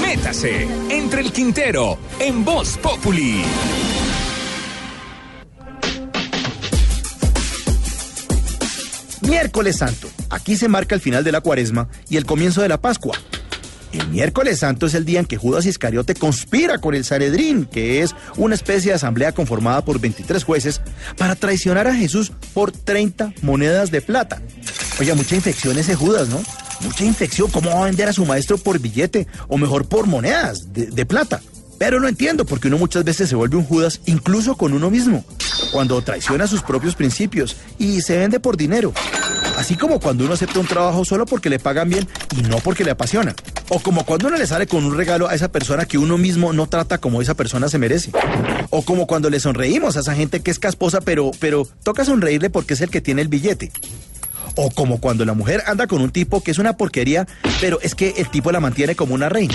Métase entre el Quintero en Voz Populi. Miércoles Santo. Aquí se marca el final de la cuaresma y el comienzo de la Pascua. El miércoles santo es el día en que Judas Iscariote conspira con el Sanedrín, que es una especie de asamblea conformada por 23 jueces, para traicionar a Jesús por 30 monedas de plata. Oye, mucha infección ese Judas, ¿no? Mucha infección. ¿Cómo va a vender a su maestro por billete o mejor por monedas de, plata? Pero no entiendo porque uno muchas veces se vuelve un Judas incluso con uno mismo, cuando traiciona sus propios principios y se vende por dinero. Así como cuando uno acepta un trabajo solo porque le pagan bien y no porque le apasiona. O como cuando uno le sale con un regalo a esa persona que uno mismo no trata como esa persona se merece. O como cuando le sonreímos a esa gente que es casposa, pero, pero toca sonreírle porque es el que tiene el billete. O como cuando la mujer anda con un tipo que es una porquería, pero es que el tipo la mantiene como una reina.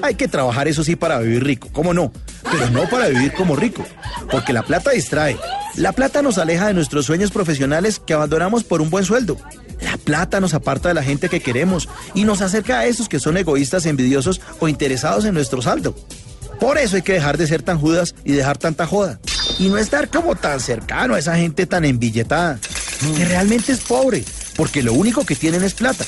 Hay que trabajar eso sí para vivir rico, ¿cómo no? Pero no para vivir como rico, porque la plata distrae. La plata nos aleja de nuestros sueños profesionales que abandonamos por un buen sueldo. La plata nos aparta de la gente que queremos y nos acerca a esos que son egoístas, envidiosos o interesados en nuestro saldo. Por eso hay que dejar de ser tan judas y dejar tanta joda. Y no estar como tan cercano a esa gente tan embilletada, que realmente es pobre, porque lo único que tienen es plata.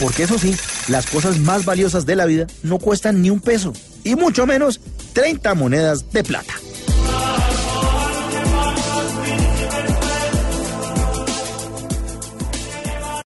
Porque eso sí, las cosas más valiosas de la vida no cuestan ni un peso, y mucho menos 30 monedas de plata.